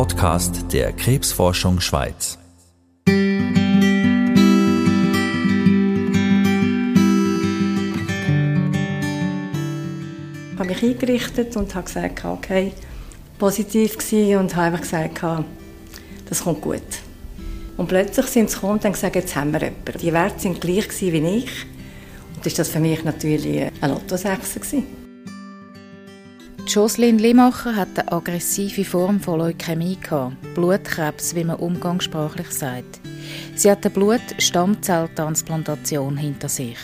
Podcast der Krebsforschung Schweiz. Ich habe mich eingerichtet und habe gesagt, okay, positiv gewesen und habe einfach gesagt, das kommt gut. Und plötzlich sind sie gekommen und haben gesagt, jetzt haben wir jemanden. Die Werte waren gleich wie ich. Und das war für mich natürlich ein Lottosechser. Jocelyn Limacher hat eine aggressive Form von Leukämie gehabt, Blutkrebs, wie man umgangssprachlich sagt. Sie hat eine Blut-Stammzelltransplantation hinter sich.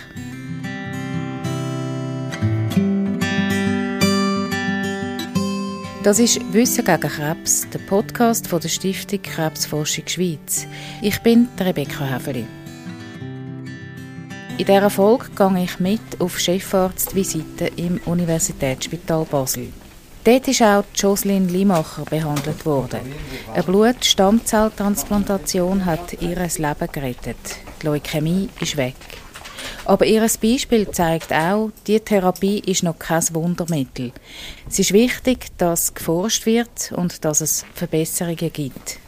Das ist Wissen gegen Krebs, der Podcast von der Stiftung Krebsforschung Schweiz. Ich bin Rebecca Häfeli. In dieser Folge gehe ich mit auf Chefarztvisite im Universitätsspital Basel. Dort ist auch Jocelyn Limacher behandelt worden. Eine Blut-Stammzelltransplantation hat ihr Leben gerettet. Die Leukämie ist weg. Aber ihr Beispiel zeigt auch, die Therapie ist noch kein Wundermittel. Es ist wichtig, dass geforscht wird und dass es Verbesserungen gibt.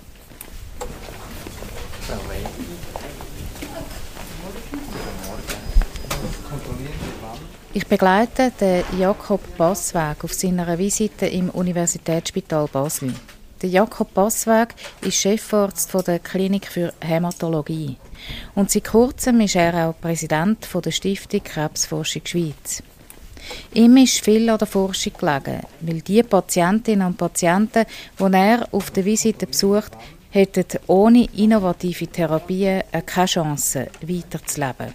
Ich begleite den Jakob Bassweg auf seiner Visite im Universitätsspital Basel. Der Jakob Bassweg ist Chefarzt der Klinik für Hämatologie. Und seit kurzem ist er auch Präsident der Stiftung Krebsforschung Schweiz. Ihm ist viel an der Forschung gelegen, weil die Patientinnen und Patienten, die er auf der Visite besucht, hätten ohne innovative Therapien keine Chance, weiterzuleben.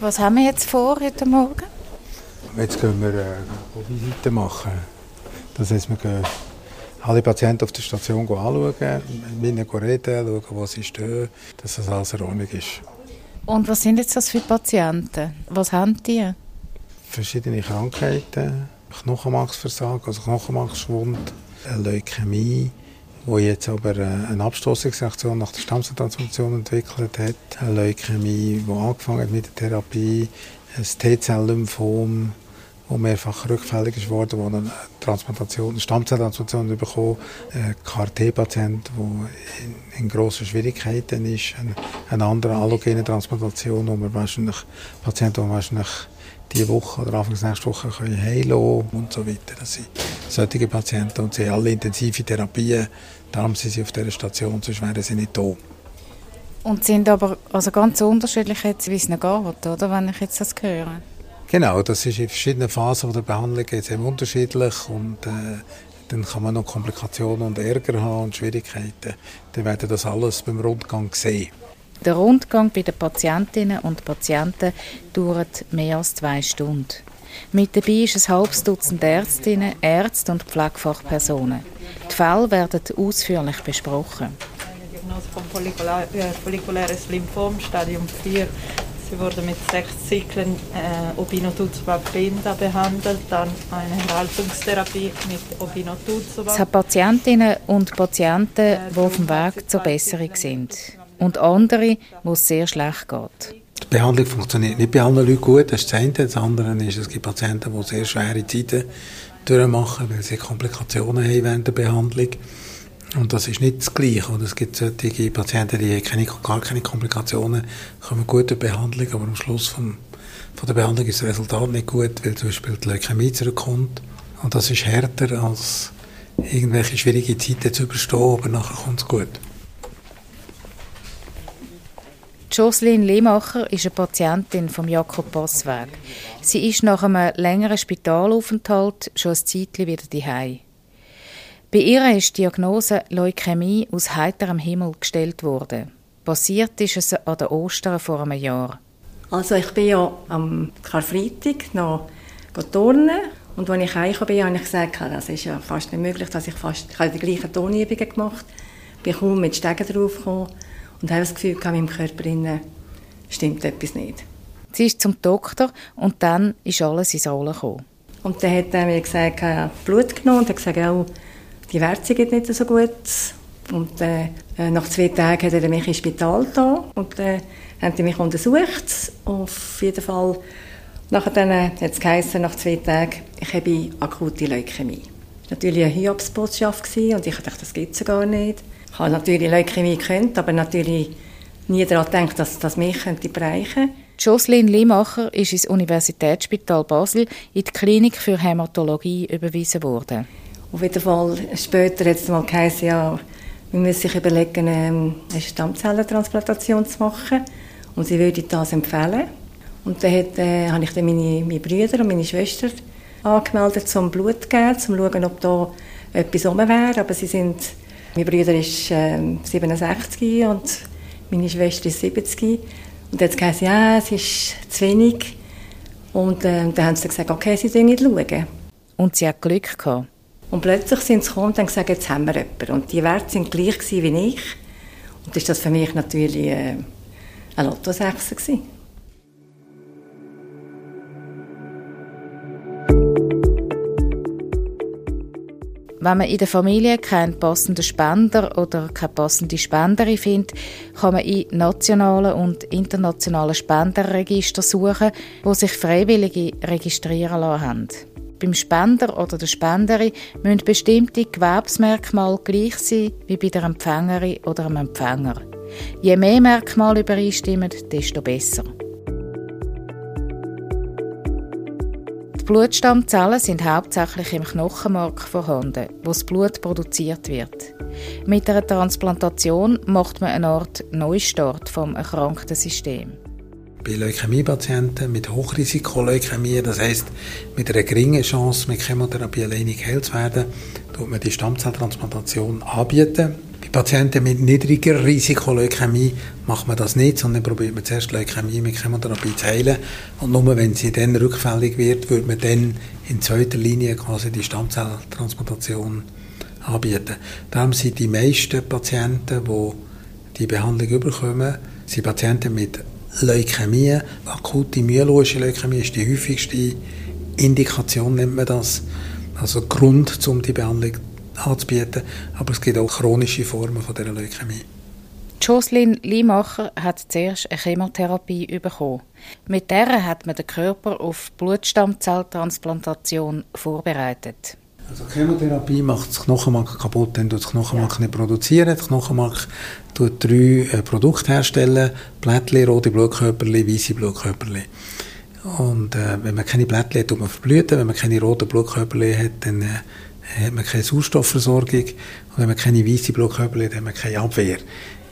Was haben wir jetzt vor heute Morgen? Jetzt gehen wir eine äh, Visite machen. Das heißt, wir gehen alle Patienten auf der Station anschauen, mit ihnen reden, schauen, wo sie stehen, dass das alles in Ordnung ist. Und was sind jetzt das für Patienten? Was haben die? Verschiedene Krankheiten, Knochenmarksversagen, also Knochenmarksschwund, Leukämie, wo jetzt aber äh, eine Abstoßungsreaktion nach der Stammzelltransplantation entwickelt hat, eine Leukämie, die angefangen hat mit der Therapie, ein T-Zell-Lymphom, wo mehrfach rückfällig ist worden, wo eine Transplantation, eine Stammzelltransplantation bekommen, ein KRT-Patient, der in, in grossen Schwierigkeiten ist, eine, eine andere allogene Transplantation, wo wir wahrscheinlich Patienten, die wahrscheinlich diese Woche oder Anfang nächste Woche können heilen und so weiter. Das sind solche Patienten und sie haben alle intensive Therapien, darum sind sie auf dieser Station, sonst wären sie nicht da. Und sind aber also ganz unterschiedlich jetzt, wie es ihnen geht, oder, wenn ich jetzt das höre? Genau, das ist in verschiedenen Phasen der Behandlung sehr unterschiedlich und äh, dann kann man noch Komplikationen und Ärger haben und Schwierigkeiten. Dann werden das alles beim Rundgang sehen. Der Rundgang bei den Patientinnen und Patienten dauert mehr als zwei Stunden. Mit dabei ist ein halbes Dutzend Ärztinnen, Ärzte und Pflegefachpersonen. Die Fälle werden ausführlich besprochen. Diagnose vom follikuläres Lymphom, Stadium 4. Sie wurde mit sechs Zyklen äh, Obinutuzumab behandelt, dann eine Erhaltungstherapie mit Obinutuzumab. Es hat Patientinnen und Patienten, äh, die auf dem Weg zur Besserung sind. Und andere, wo es sehr schlecht geht. Die Behandlung funktioniert nicht bei allen Leuten gut, das ist das eine. Das andere ist, es gibt Patienten, die sehr schwere Zeiten durchmachen, weil sie Komplikationen haben während der Behandlung. Und das ist nicht das Gleiche. Und es gibt solche Patienten, die keine, gar keine Komplikationen, kommen gut durch Behandlung, aber am Schluss vom, von der Behandlung ist das Resultat nicht gut, weil zum Beispiel die Leukämie zurückkommt. Und das ist härter, als irgendwelche schwierige Zeiten zu überstehen, aber nachher kommt es gut. Jocelyn Lehmacher ist eine Patientin vom Jakob Passweg. Sie ist nach einem längeren Spitalaufenthalt schon ein Zeitchen wieder daheim. Bei ihr ist die Diagnose Leukämie aus heiterem Himmel gestellt worden. Passiert ist es an der Ostern vor einem Jahr. Also ich bin ja am Karfreitag noch turnen und als ich heimgekommen bin, habe ich gesagt, das ist ja fast nicht möglich, dass ich fast ich habe die gleichen Tonübungen gemacht bin kaum mit Stegen draufgekommen und habe das Gefühl, in meinem Körper stimmt etwas nicht. Sie ist zum Doktor und dann ist alles ins Rollen gekommen. Und dann hat er mir gesagt, er hat Blut genommen und hat gesagt, oh, die Werte sind nicht so gut. Und äh, nach zwei Tagen hat er mich ins Spital da und äh, haben die mich untersucht. Auf jeden Fall, nachher dann hat es geheißen, nach zwei Tagen, ich habe akute Leukämie. natürlich eine Hiobsbotschaft und ich dachte, das gibt es gar nicht. Ich habe natürlich Leukämie gekannt, aber natürlich nie daran gedacht, dass das mich könnte bereichen könnte. Jocelyn Limacher ist ins Universitätsspital Basel in die Klinik für Hämatologie überwiesen worden. Auf jeden Fall später hat es mal geheißen, ja, man muss sich überlegen, ähm, eine Stammzellentransplantation zu machen. Und sie würde das empfehlen. Und dann hat, äh, habe ich dann meine, meine Brüder und meine Schwester angemeldet zum Blut zu geben, um zu schauen, ob da etwas rum wäre. Aber sie sind, mein Bruder ist äh, 67 und meine Schwester ist 70. Und es gesagt, ja, es ist zu wenig. Und äh, dann haben sie gesagt, okay, sie sollen nicht schauen. Und sie hat Glück gehabt. Und plötzlich sind sie gekommen und haben gesagt, jetzt haben wir jemanden. Und die Werte sind gleich wie ich. Und das war für mich natürlich äh, ein Lotto 6 gewesen. Wenn man in der Familie keinen passenden Spender oder keine passende Spenderin findet, kann man in nationalen und internationalen Spenderregister suchen, wo sich Freiwillige registrieren lassen haben. Beim Spender oder der Spenderin müssen bestimmte Gewerbsmerkmale gleich sein wie bei der Empfängerin oder dem Empfänger. Je mehr Merkmale übereinstimmen, desto besser. Die Blutstammzellen sind hauptsächlich im Knochenmark vorhanden, wo das Blut produziert wird. Mit einer Transplantation macht man eine Art Neustart vom erkrankten System. Bei Leukämiepatienten mit Hochrisikoleukämie, das heißt mit einer geringen Chance, mit Chemotherapie alleine geheilt zu werden, tut man die Stammzelltransplantation anbieten. Bei Patienten mit niedriger Risikoleukämie macht man das nicht, sondern probiert man zuerst Leukämie mit Chemotherapie zu heilen. Und nur wenn sie dann rückfällig wird, würde man dann in zweiter Linie quasi die Stammzelltransplantation anbieten. Darum sind die meisten Patienten, die die Behandlung bekommen, sind Patienten mit Leukämie, akute myeloische Leukämie ist die häufigste Indikation, nennt man das. Also Grund, um die Behandlung anzubieten. Aber es gibt auch chronische Formen von dieser Leukämie. Jocelyn Liemacher hat zuerst eine Chemotherapie bekommen. Mit der hat man den Körper auf Blutstammzelltransplantation vorbereitet. Also Chemotherapie macht das Knochenmark kaputt, dann tut das Knochenmark ja. nicht produzieren. Das Knochenmark tut drei äh, Produkte herstellen: Blättchen, rote Blutkörperchen, weiße Blutkörperchen. Und äh, wenn man keine Blättchen hat, tut man verblüten. Wenn man keine roten Blutkörperchen hat, dann äh, hat man keine Sauerstoffversorgung. Und wenn man keine weiße Blutkörperchen hat, hat man keine Abwehr.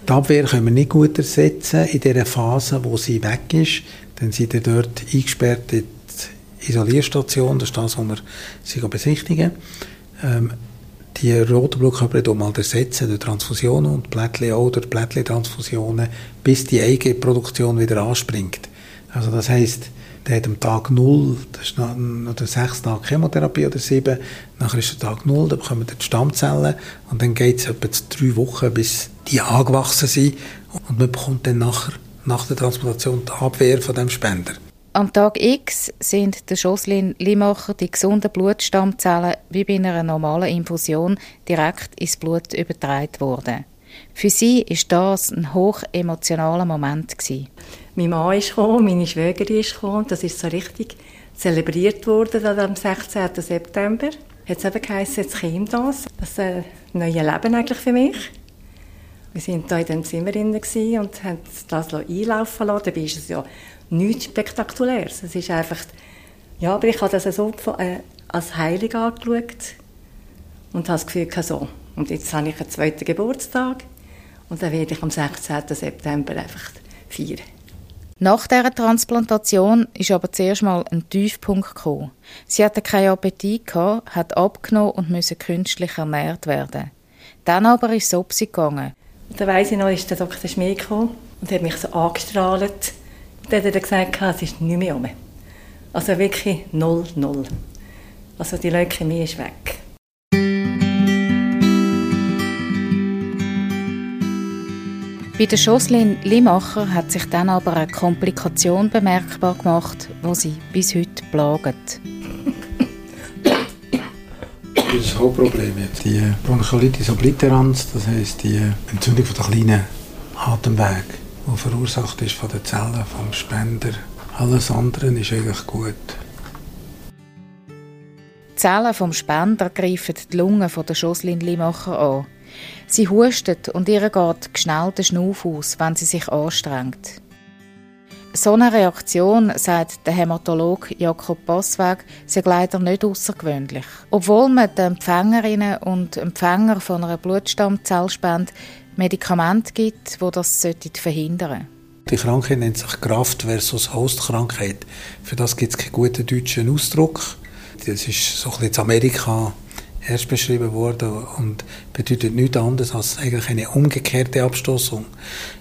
Die Abwehr können wir nicht gut ersetzen in der Phase, wo sie weg ist. Dann sind sie dort eingesperrt in Isolierstation, das ist das, was wir sie besichtigen. Ähm, die roten Blutkörper mal ersetzen durch Transfusionen und Plättchen oder Plättchen-Transfusionen, bis die Eigenproduktion wieder anspringt. Also das heisst, der hat am Tag 0, das ist noch, noch sechs Tage Chemotherapie oder sieben, nachher ist der Tag 0, dann bekommen die Stammzellen und dann geht es etwa drei Wochen, bis die angewachsen sind und man bekommt dann nachher, nach der Transplantation die Abwehr von dem Spender. Am Tag X sind der Jocelyn Limacher die gesunden Blutstammzellen wie bei einer normalen Infusion direkt ins Blut übertragen worden. Für sie ist das ein hoch emotionaler Moment gewesen. Mein Mann ist gekommen, meine Schwägerin ist gekommen. Das ist so richtig zelebriert worden am 16. September. Es eben geheißen, jetzt kommt das. Das ist ein neues Leben eigentlich für mich. Wir waren hier in dem Zimmer und haben das einlaufen lassen. Dabei ist es ja nichts Spektakuläres. Es ist einfach, ja, aber ich habe das so äh, als heilig angeschaut und habe das Gefühl, so. Und jetzt habe ich einen zweiten Geburtstag und dann werde ich am 16. September einfach feiern. Nach dieser Transplantation ist aber zuerst mal ein Tiefpunkt gekommen. Sie hatte keinen Appetit, gehabt, hat abgenommen und musste künstlich ernährt werden. Dann aber ist es gegangen. Und dann weiss ich noch, ist der Dr. Schmied gekommen und hat mich so angestrahlt dann hat er gesagt, es ist nicht mehr um. Also wirklich null, null. Also die Leukämie ist weg. Bei der Jocelyn Limacher hat sich dann aber eine Komplikation bemerkbar gemacht, die sie bis heute plagt. Das ist das Hauptproblem jetzt. Die Bronchiolitis obliterans, das heisst die Entzündung der kleinen Atemwege die verursacht ist von den Zellen vom Spender. Alles andere ist eigentlich gut. Zellen vom Spender greifen die Lunge von der Jocelyn Limacher an. Sie hustet und ihr geht schnell der Schnuff aus, wenn sie sich anstrengt. So eine Reaktion, sagt der Hämatologe Jakob Bossweg, sei leider nicht außergewöhnlich. Obwohl man den Empfängerinnen und Empfänger von einer Blutstammzellspende Medikamente gibt, die das verhindern sollten. Die Krankheit nennt sich Kraft versus Hostkrankheit. Für das gibt es keinen guten deutschen Ausdruck. Das ist so ein bisschen in Amerika erst beschrieben worden und bedeutet nichts anderes als eigentlich eine umgekehrte Abstoßung.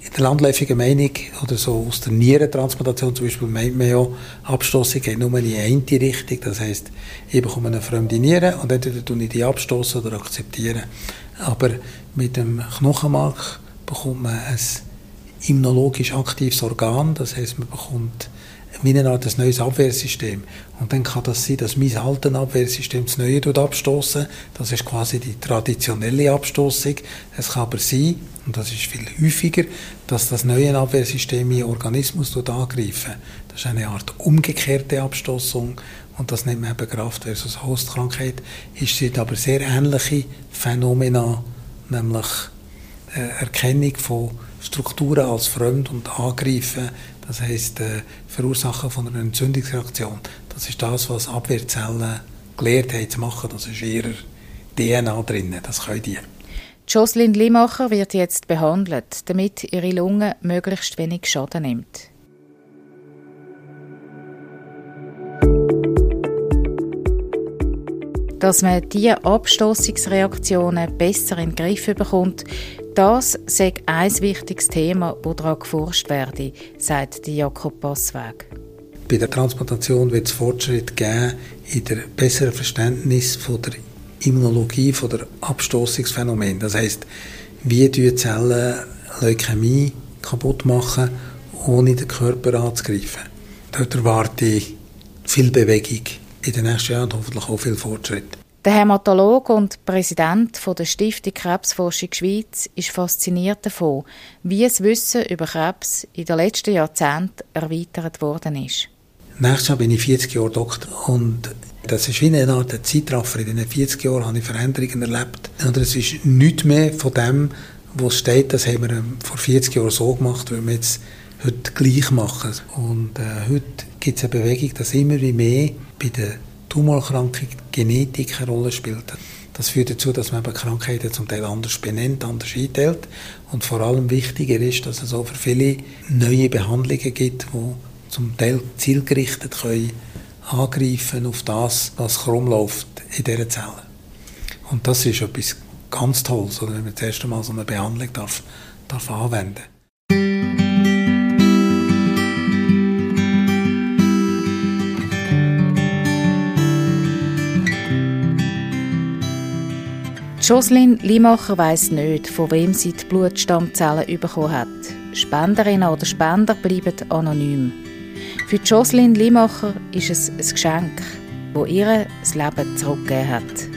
In der landläufigen Meinung oder so aus der Nierentransplantation zum Beispiel meint man ja, Abstoßung geht nur in eine Richtung. Das heisst, ich bekomme eine fremde Niere und entweder tue ich die abstoßen oder akzeptieren. Aber mit dem Knochenmark bekommt man ein immunologisch aktives Organ, das heisst, man bekommt wie eine Art ein neues Abwehrsystem. Und dann kann das sein, dass mein altes Abwehrsystem das neue abstoßen. Das ist quasi die traditionelle Abstoßung. Es kann aber sein, und das ist viel häufiger, dass das neue Abwehrsystem meinen Organismus angreifen. Das ist eine Art umgekehrte Abstoßung und das nennt man eben Kraft versus Hostkrankheit. Es sind aber sehr ähnliche Phänomene, nämlich äh, Erkennung von Strukturen als fremd und Angreifen das heisst, äh, Verursachen von einer Entzündungsreaktion. Das ist das, was Abwehrzellen gelernt haben zu machen. Das ist ihrer DNA drin. Das können die. Jocelyn Limacher wird jetzt behandelt, damit ihre Lunge möglichst wenig Schaden nimmt. Dass man diese Abstoßungsreaktionen besser in den Griff bekommt, das sei ein wichtiges Thema, das daran geforscht werde, sagt Jakob Passweg. Bei der Transplantation wird es Fortschritt geben in der besseren Verständnis von der Immunologie, von der Abstoßungsphänomen. Das heißt, wie die Zellen Leukämie kaputt machen, ohne den Körper anzugreifen. Dort erwarte ich viel Bewegung in den nächsten Jahren hoffentlich auch viel Fortschritt. Der Hämatologe und Präsident der Stiftung Krebsforschung Schweiz ist fasziniert davon, wie das Wissen über Krebs in den letzten Jahrzehnten erweitert worden ist. Nächstes Jahr bin ich 40 Jahre Doktor und das ist wie eine Art Zeitraffer. In diesen 40 Jahren habe ich Veränderungen erlebt. Und es ist nichts mehr von dem, was steht, das haben wir ähm, vor 40 Jahren so gemacht, wie wir jetzt heute gleich machen. Und äh, heute gibt es eine Bewegung, dass immer wie mehr bei den Tumorerkrankung Genetik eine Rolle spielt. Das führt dazu, dass man eben Krankheiten zum Teil anders benennt, anders einteilt. Und vor allem wichtiger ist, dass es auch für viele neue Behandlungen gibt, die zum Teil zielgerichtet können angreifen auf das, was krumm läuft in dieser Zelle. Und das ist etwas ganz Tolles, wenn man das erste Mal so eine Behandlung darf, darf anwenden darf. Jocelyn Limacher weiss nicht, von wem sie die Blutstammzellen bekommen hat. Spenderinnen oder Spender bleiben anonym. Für Jocelyn Limacher ist es ein Geschenk, das ihr das Leben zurückgegeben hat.